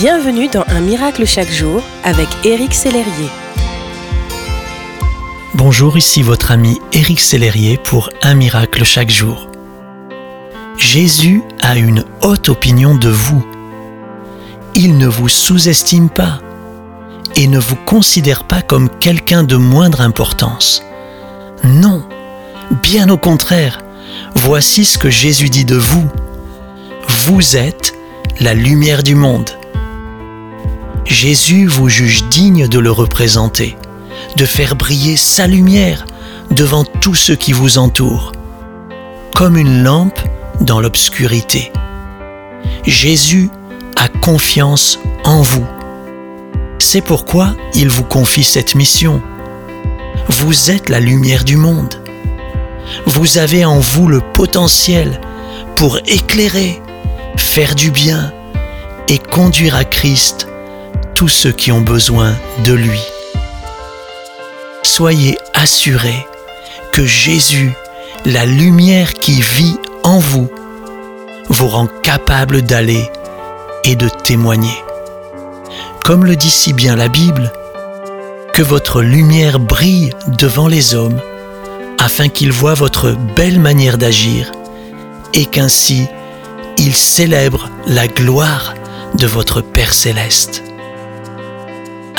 Bienvenue dans Un miracle chaque jour avec Éric Sellerier. Bonjour, ici votre ami Éric Sellerier pour Un miracle chaque jour. Jésus a une haute opinion de vous. Il ne vous sous-estime pas et ne vous considère pas comme quelqu'un de moindre importance. Non, bien au contraire, voici ce que Jésus dit de vous. Vous êtes la lumière du monde. Jésus vous juge digne de le représenter, de faire briller sa lumière devant tous ceux qui vous entourent, comme une lampe dans l'obscurité. Jésus a confiance en vous. C'est pourquoi il vous confie cette mission. Vous êtes la lumière du monde. Vous avez en vous le potentiel pour éclairer, faire du bien et conduire à Christ tous ceux qui ont besoin de lui. Soyez assurés que Jésus, la lumière qui vit en vous, vous rend capable d'aller et de témoigner. Comme le dit si bien la Bible, que votre lumière brille devant les hommes, afin qu'ils voient votre belle manière d'agir, et qu'ainsi ils célèbrent la gloire de votre Père céleste